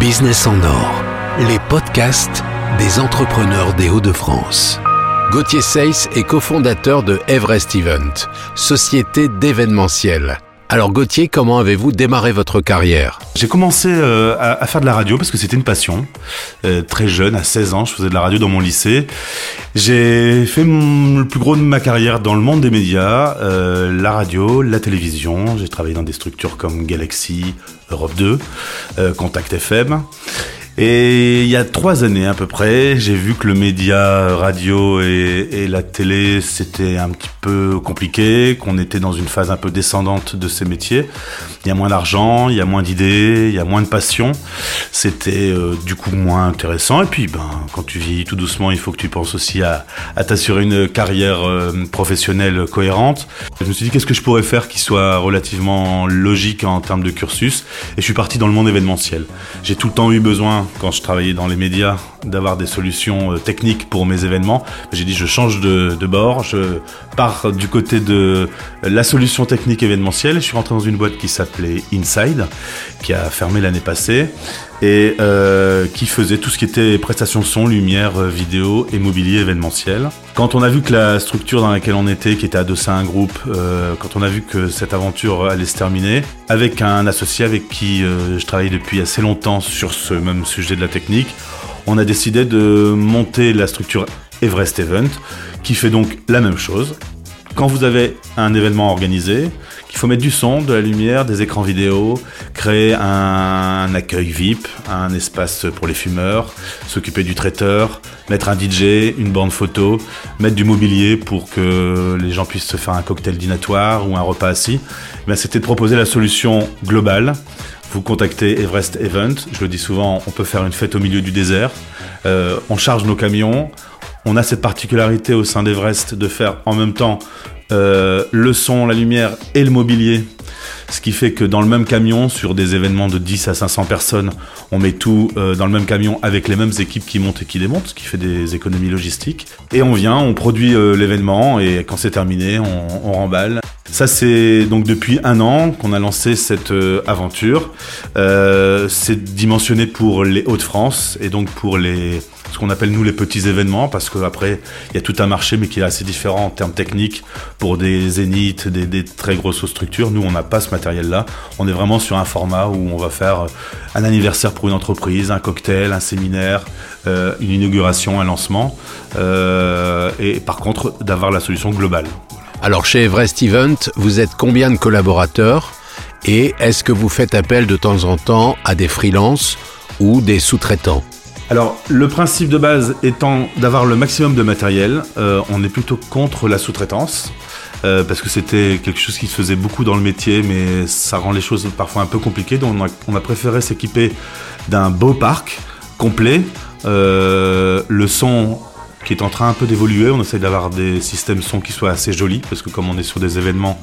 Business en or, les podcasts des entrepreneurs des Hauts-de-France. Gauthier Seyss est cofondateur de Everest Event, société d'événementiel. Alors Gauthier, comment avez-vous démarré votre carrière? J'ai commencé euh, à, faire de la radio parce que c'était une passion. Euh, très jeune, à 16 ans, je faisais de la radio dans mon lycée. J'ai fait le plus gros de ma carrière dans le monde des médias, euh, la radio, la télévision. J'ai travaillé dans des structures comme Galaxy, Europe 2, Contact FM. Et il y a trois années à peu près, j'ai vu que le média radio et, et la télé, c'était un petit compliqué, qu'on était dans une phase un peu descendante de ces métiers. Il y a moins d'argent, il y a moins d'idées, il y a moins de passion. C'était euh, du coup moins intéressant. Et puis, ben, quand tu vis tout doucement, il faut que tu penses aussi à, à t'assurer une carrière euh, professionnelle cohérente. Je me suis dit, qu'est-ce que je pourrais faire qui soit relativement logique en termes de cursus? Et je suis parti dans le monde événementiel. J'ai tout le temps eu besoin quand je travaillais dans les médias, d'avoir des solutions euh, techniques pour mes événements. J'ai dit, je change de, de, bord, je pars du côté de la solution technique événementielle. Je suis rentré dans une boîte qui s'appelait Inside, qui a fermé l'année passée et euh, qui faisait tout ce qui était prestation son, lumière, vidéo et mobilier événementiel. Quand on a vu que la structure dans laquelle on était, qui était adossée à un groupe, euh, quand on a vu que cette aventure allait se terminer, avec un associé avec qui euh, je travaille depuis assez longtemps sur ce même sujet de la technique, on a décidé de monter la structure Everest Event, qui fait donc la même chose. Quand vous avez un événement organisé, il faut mettre du son, de la lumière, des écrans vidéo, créer un, accueil VIP, un espace pour les fumeurs, s'occuper du traiteur, mettre un DJ, une bande photo, mettre du mobilier pour que les gens puissent se faire un cocktail dînatoire ou un repas assis. Eh c'était de proposer la solution globale. Vous contactez Everest Event, je le dis souvent, on peut faire une fête au milieu du désert. Euh, on charge nos camions, on a cette particularité au sein d'Everest de faire en même temps euh, le son, la lumière et le mobilier. Ce qui fait que dans le même camion, sur des événements de 10 à 500 personnes, on met tout euh, dans le même camion avec les mêmes équipes qui montent et qui démontent, ce qui fait des économies logistiques. Et on vient, on produit euh, l'événement et quand c'est terminé, on, on, remballe. Ça, c'est donc depuis un an qu'on a lancé cette aventure. c'est dimensionné pour les Hauts-de-France et donc pour les ce qu'on appelle nous les petits événements, parce qu'après, il y a tout un marché, mais qui est assez différent en termes techniques pour des zéniths, des, très grosses structures. Nous, on n'a pas ce matériel-là. On est vraiment sur un format où on va faire un anniversaire pour une entreprise, un cocktail, un séminaire, euh, une inauguration, un lancement. Euh, et par contre, d'avoir la solution globale. Alors chez Everest Event, vous êtes combien de collaborateurs et est-ce que vous faites appel de temps en temps à des freelances ou des sous-traitants alors, le principe de base étant d'avoir le maximum de matériel, euh, on est plutôt contre la sous-traitance. Euh, parce que c'était quelque chose qui se faisait beaucoup dans le métier, mais ça rend les choses parfois un peu compliquées. Donc on a, préféré s'équiper d'un beau parc complet. Euh, le son qui est en train un peu d'évoluer. On essaie d'avoir des systèmes son qui soient assez jolis, parce que comme on est sur des événements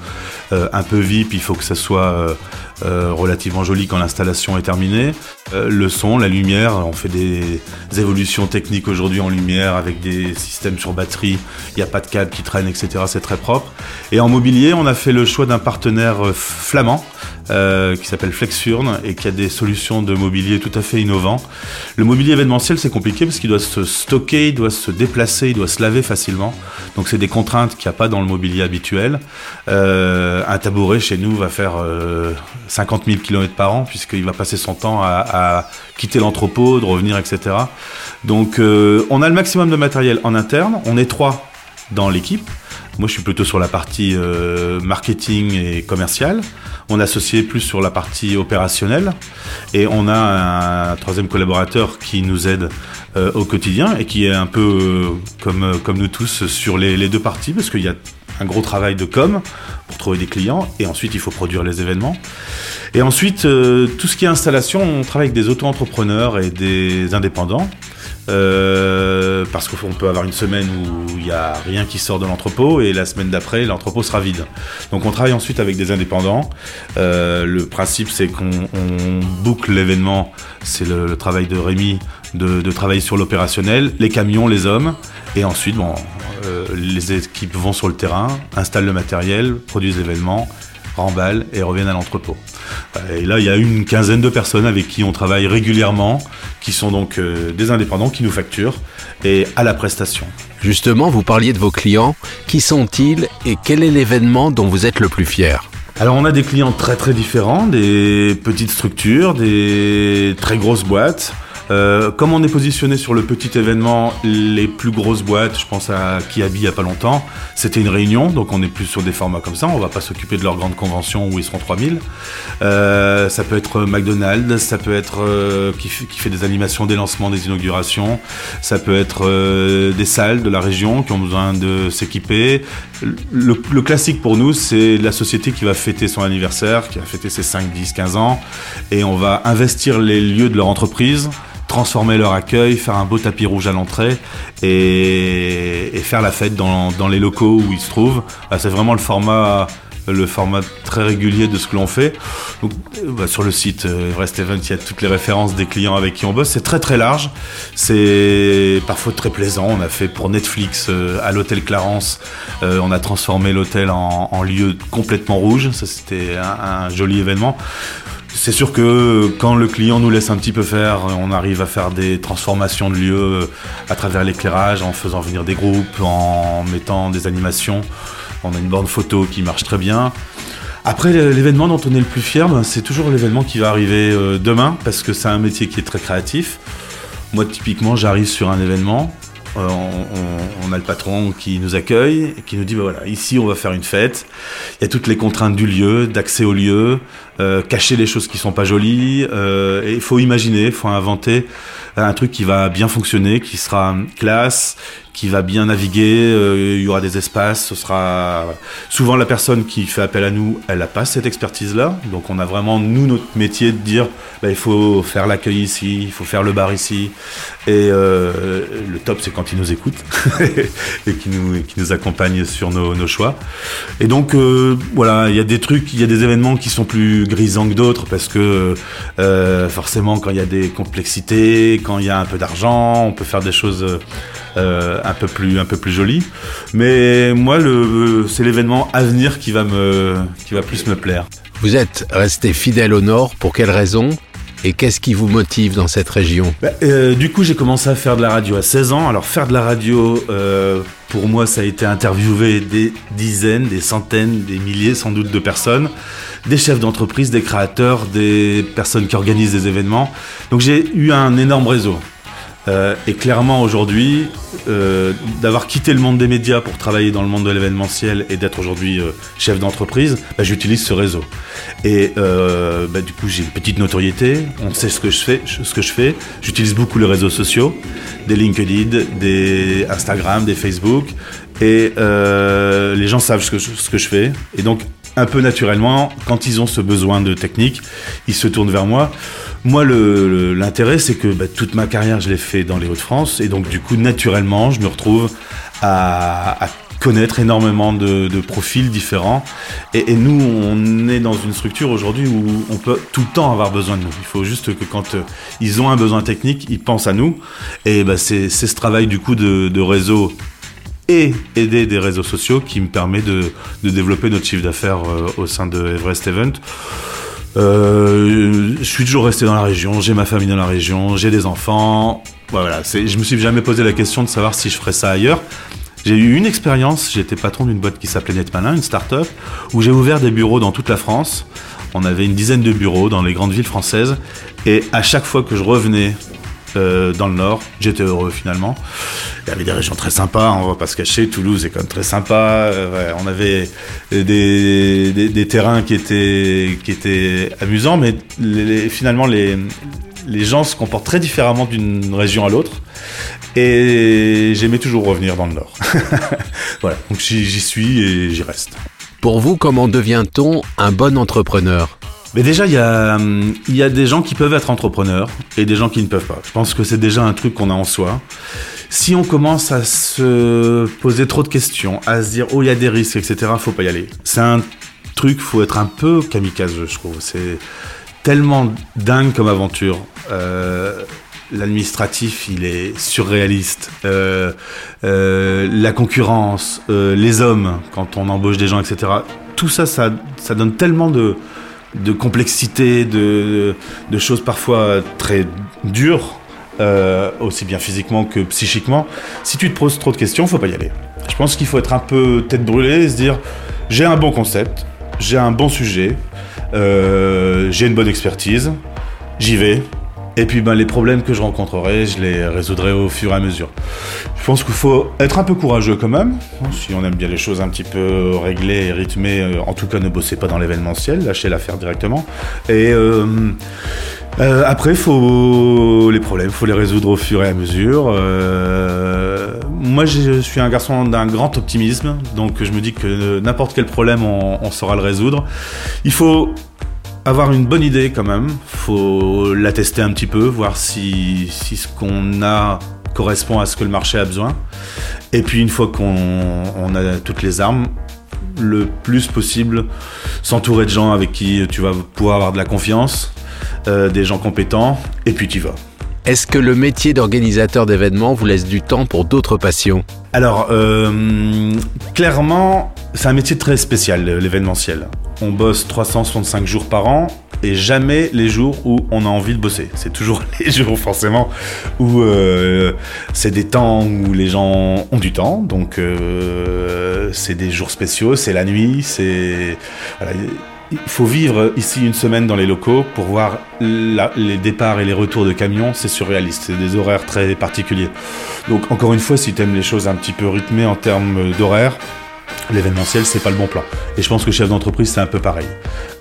euh, un peu VIP, il faut que ça soit euh, relativement joli quand l'installation est terminée. le son, la lumière, on fait des évolutions techniques aujourd'hui en lumière avec des systèmes sur batterie. Il n'y a pas de câble qui traîne, etc. C'est très propre. Et en mobilier, on a fait le choix d'un partenaire flamand euh, qui s'appelle Flexurne et qui a des solutions de mobilier tout à fait innovants. Le mobilier événementiel, c'est compliqué parce qu'il doit se stocker, il doit se déplacer, il doit se laver facilement. Donc c'est des contraintes qu'il n'y a pas dans le mobilier habituel. Euh, un tabouret chez nous va faire euh, 50 000 km par an puisqu'il va passer son temps à, quitter l'entrepôt, de revenir, etc. Donc euh, on a le maximum de matériel en interne. On est trois dans l'équipe. Moi, je suis plutôt sur la partie euh, marketing et commercial. On est associé plus sur la partie opérationnelle. Et on a un troisième collaborateur qui nous aide euh, au quotidien et qui est un peu comme, comme nous tous sur les deux parties parce qu'il y a un gros travail de com pour trouver des clients et ensuite il faut produire les événements. Et ensuite, tout ce qui est installation, on travaille avec des auto-entrepreneurs et des indépendants. Euh, parce qu'on peut avoir une semaine où il n'y a rien qui sort de l'entrepôt et la semaine d'après l'entrepôt sera vide. Donc on travaille ensuite avec des indépendants. Euh, le principe c'est qu'on boucle l'événement, c'est le, travail de Rémi de, de travailler sur l'opérationnel, les camions, les hommes, et ensuite bon, euh, les équipes vont sur le terrain, installent le matériel, produisent l'événement remballent et reviennent à l'entrepôt. Et là, il y a une quinzaine de personnes avec qui on travaille régulièrement, qui sont donc euh, des indépendants qui nous facturent et à la prestation. Justement, vous parliez de vos clients. Qui sont-ils et quel est l'événement dont vous êtes le plus fier? Alors on a des clients très très différents, des petites structures, des très grosses boîtes, euh, comme on est positionné sur le petit événement, les plus grosses boîtes, je pense à Kiabi il y a pas longtemps, c'était une réunion, donc on est plus sur des formats comme ça, on va pas s'occuper de leur grande convention où ils seront 3000. Euh, ça peut être McDonald's, ça peut être euh, qui, fait des animations des lancements, des inaugurations, ça peut être euh, des salles de la région qui ont besoin de s'équiper. Le, le, classique pour nous, c'est la société qui va fêter son anniversaire, qui va fêter ses 5, 10, 15 ans, et on va investir les lieux de leur entreprise transformer leur accueil, faire un beau tapis rouge à l'entrée et, faire la fête dans, les locaux où ils se trouvent. c'est vraiment le format le format très régulier de ce que l'on fait. Bah, sur le site euh, Everest Event, il y a toutes les références des clients avec qui on bosse. C'est très très large. C'est parfois très plaisant. On a fait pour Netflix euh, à l'hôtel Clarence. Euh, on a transformé l'hôtel en, lieu complètement rouge. Ça, c'était un, joli événement. C'est sûr que quand le client nous laisse un petit peu faire, on arrive à faire des transformations de lieux euh, à travers l'éclairage, en faisant venir des groupes, en mettant des animations. On a une borne photo qui marche très bien. Après, l'événement dont on est le plus fier, ben, c'est toujours l'événement qui va arriver euh, demain, parce que c'est un métier qui est très créatif. Moi, typiquement, j'arrive sur un événement, euh, on, a le patron qui nous accueille et qui nous dit bah voilà ici on va faire une fête il y a toutes les contraintes du lieu d'accès au lieu euh, cacher les choses qui sont pas jolies il faut imaginer il faut inventer un truc qui va bien fonctionner qui sera classe qui va bien naviguer, euh, il y aura des espaces, ce sera souvent la personne qui fait appel à nous, elle n'a pas cette expertise-là, donc on a vraiment nous notre métier de dire bah, il faut faire l'accueil ici, il faut faire le bar ici, et euh, le top c'est quand ils nous écoutent et qui nous qui nous sur nos, nos choix. Et donc euh, voilà, il y a des trucs, il y a des événements qui sont plus grisants que d'autres parce que forcément quand il y a des complexités, quand il y a un peu d'argent, on peut faire des choses euh, un peu plus un peu plus joli. Mais moi, le, c'est l'événement à venir qui va me qui va plus me plaire. Vous êtes resté fidèle au Nord. Pour quelle raison et qu'est-ce qui vous motive dans cette région? Bah, euh, Du coup, j'ai commencé à faire de la radio à 16 ans. Alors, faire de la radio, euh, pour moi, ça a été interviewer des dizaines, des centaines, des milliers sans doute de personnes, des chefs d'entreprise, des créateurs, des personnes qui organisent des événements. Donc, j'ai eu un énorme réseau. Euh, et clairement aujourd'hui, euh, d'avoir quitté le monde des médias pour travailler dans le monde de l'événementiel et d'être aujourd'hui euh, chef d'entreprise, bah, j'utilise ce réseau. Et bah, du coup, j'ai une petite notoriété. On sait ce que je fais. Je. J'utilise beaucoup les réseaux sociaux, des LinkedIn, des Instagram, des Facebook, et les gens savent ce que, ce que je fais. Et donc, un peu naturellement, quand ils ont ce besoin de technique, ils se tournent vers moi. Moi, l'intérêt, c'est que bah, toute ma carrière, je l'ai fait dans les Hauts-de-France, et donc du coup, naturellement, je me retrouve à, connaître énormément de, profils différents. Et, nous, on est dans une structure aujourd'hui où on peut tout le temps avoir besoin de nous. Il faut juste que quand euh, ils ont un besoin technique, ils pensent à nous. Et bah, c'est ce travail du coup de, de réseau aider des réseaux sociaux qui me permet de, de développer notre chiffre d'affaires euh, au sein de Everest Event. Euh, je suis toujours resté dans la région, j'ai ma famille dans la région, j'ai des enfants. Voilà, je me suis jamais posé la question de savoir si je ferais ça ailleurs. J'ai eu une expérience, j'étais patron d'une boîte qui s'appelait Netmalin, une start-up, où j'ai ouvert des bureaux dans toute la France. On avait une dizaine de bureaux dans les grandes villes françaises. Et à chaque fois que je revenais euh, dans le nord. J'étais heureux finalement. Il y avait des régions très sympas, on va pas se cacher. Toulouse est quand même très sympa. Euh, on avait des, terrains qui étaient, qui étaient amusants, mais finalement les, les gens se comportent très différemment d'une région à l'autre. Et j'aimais toujours revenir dans le nord. voilà, donc j'y suis et j'y reste. Pour vous, comment devient-on un bon entrepreneur? Mais déjà, il y a, y a des gens qui peuvent être entrepreneurs et des gens qui ne peuvent pas. Je pense que c'est déjà un truc qu'on a en soi. Si on commence à se poser trop de questions, à se dire oh il y a des risques, etc., faut pas y aller. C'est un truc, faut être un peu kamikaze, je trouve. C'est tellement dingue comme aventure. Euh, L'administratif, il est surréaliste. Euh, euh, la concurrence, euh, les hommes, quand on embauche des gens, etc tout ça, ça, ça donne tellement de, de complexité, de, choses parfois très dures, euh, aussi bien physiquement que psychiquement. Si tu te poses trop de questions, faut pas y aller. Je pense qu'il faut être un peu tête brûlée et se dire j'ai un bon concept, j'ai un bon sujet, euh, j'ai une bonne expertise, j'y vais. Et puis ben, les problèmes que je rencontrerai, je les résoudrai au fur et à mesure. Je pense qu'il faut être un peu courageux quand même. Si on aime bien les choses un petit peu réglées et rythmées, euh, en tout cas ne bossez pas dans l'événementiel, lâchez l'affaire directement. Et euh, euh, après, faut les problèmes, faut les résoudre au fur et à mesure. Euh, moi, je suis un garçon d'un grand optimisme, donc je me dis que n'importe quel problème, on, on saura le résoudre. Il faut avoir une bonne idée quand même. Faut la tester un petit peu, voir si, si ce qu'on a correspond à ce que le marché a besoin. Et puis une fois qu'on on a toutes les armes, le plus possible, s'entourer de gens avec qui tu vas pouvoir avoir de la confiance, euh, des gens compétents, et puis tu vas. Est-ce que le métier d'organisateur d'événements vous laisse du temps pour d'autres passions? Alors, euh, clairement, c'est un métier très spécial, l'événementiel. On bosse 365 jours par an et jamais les jours où on a envie de bosser. C'est toujours les jours forcément où euh, c'est des temps où les gens ont du temps. Donc euh, c'est des jours spéciaux, c'est la nuit, c'est il faut vivre ici une semaine dans les locaux pour voir les départs et les retours de camions, c'est surréaliste, c'est des horaires très particuliers. Donc encore une fois, si tu aimes les choses un petit peu rythmées en termes d'horaire, l'événementiel, c'est pas le bon plan. Et je pense que chef d'entreprise, c'est un peu pareil.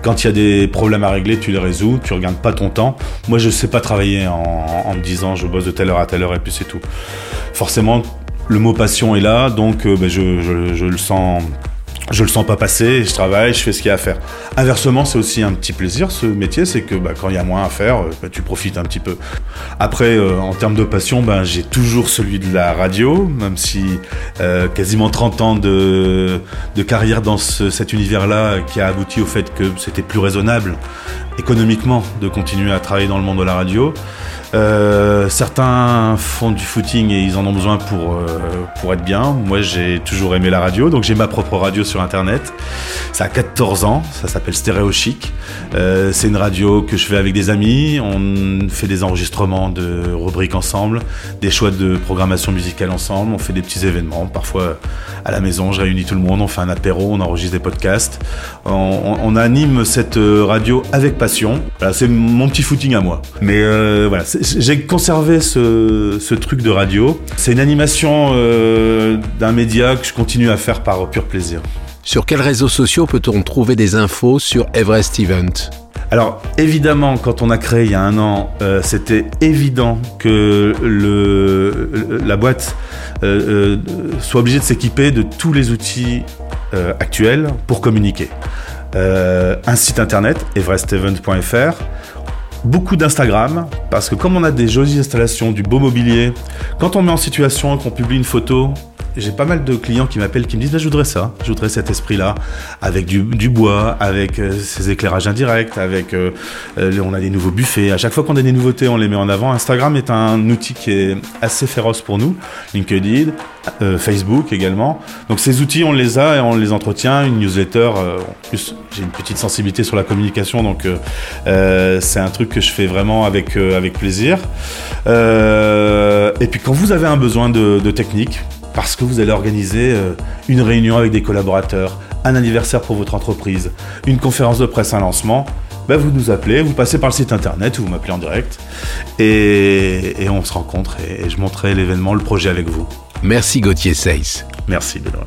Quand il y a des problèmes à régler, tu les résous, tu regardes pas ton temps. Moi, je sais pas travailler en, en me disant je bosse de telle heure à telle heure et puis c'est tout. Forcément, le mot passion est là, donc euh, ben, je, le sens je le sens pas passer, je travaille, je fais ce qu'il y a à faire. Inversement, c'est aussi un petit plaisir ce métier, c'est que bah, quand il y a moins à faire, bah, tu profites un petit peu. Après, euh, en termes de passion, bah, j'ai toujours celui de la radio, même si euh, quasiment 30 ans de, de carrière dans ce, cet univers-là qui a abouti au fait que c'était plus raisonnable économiquement de continuer à travailler dans le monde de la radio. Euh, certains font du footing et ils en ont besoin pour, euh, pour être bien. Moi, j'ai toujours aimé la radio, donc j'ai ma propre radio sur Internet. Ça a 14 ans, ça s'appelle Stéréo Chic. Euh, c'est une radio que je fais avec des amis. On fait des enregistrements de rubriques ensemble, des choix de programmation musicale ensemble. On fait des petits événements, parfois à la maison. Je réunis tout le monde, on fait un apéro, on enregistre des podcasts. On, on, on anime cette radio avec passion. Voilà, c'est mon petit footing à moi. Mais euh, voilà, j'ai conservé ce, ce, truc de radio. C'est une animation euh, d'un média que je continue à faire par pur plaisir. Sur quels réseaux sociaux peut-on trouver des infos sur Everest Event? Alors évidemment, quand on a créé il y a un an, euh, c'était évident que le, la boîte euh, soit obligée de s'équiper de tous les outils actuels pour communiquer. un site internet, everestevent.fr, beaucoup d'Instagram, parce que comme on a des jolies installations, du beau mobilier, quand on met en situation qu'on publie une photo, j'ai pas mal de clients qui m'appellent, qui me disent bah, je voudrais ça, je voudrais cet esprit-là, avec du, bois, avec euh, ces éclairages indirects, avec euh, on a des nouveaux buffets. À chaque fois qu'on a des nouveautés, on les met en avant. Instagram est un outil qui est assez féroce pour nous. LinkedIn, euh, Facebook également. Donc ces outils, on les a et on les entretient. Une newsletter. en plus, j'ai une petite sensibilité sur la communication, donc c'est un truc que je fais vraiment avec avec plaisir. et puis quand vous avez un besoin de, de technique parce que vous allez organiser une réunion avec des collaborateurs, un anniversaire pour votre entreprise, une conférence de presse, un lancement, ben vous nous appelez, vous passez par le site internet ou vous m'appelez en direct et, et, on se rencontre et, et je montrerai l'événement, le projet avec vous. Merci Gauthier Seyss. Merci Benoît.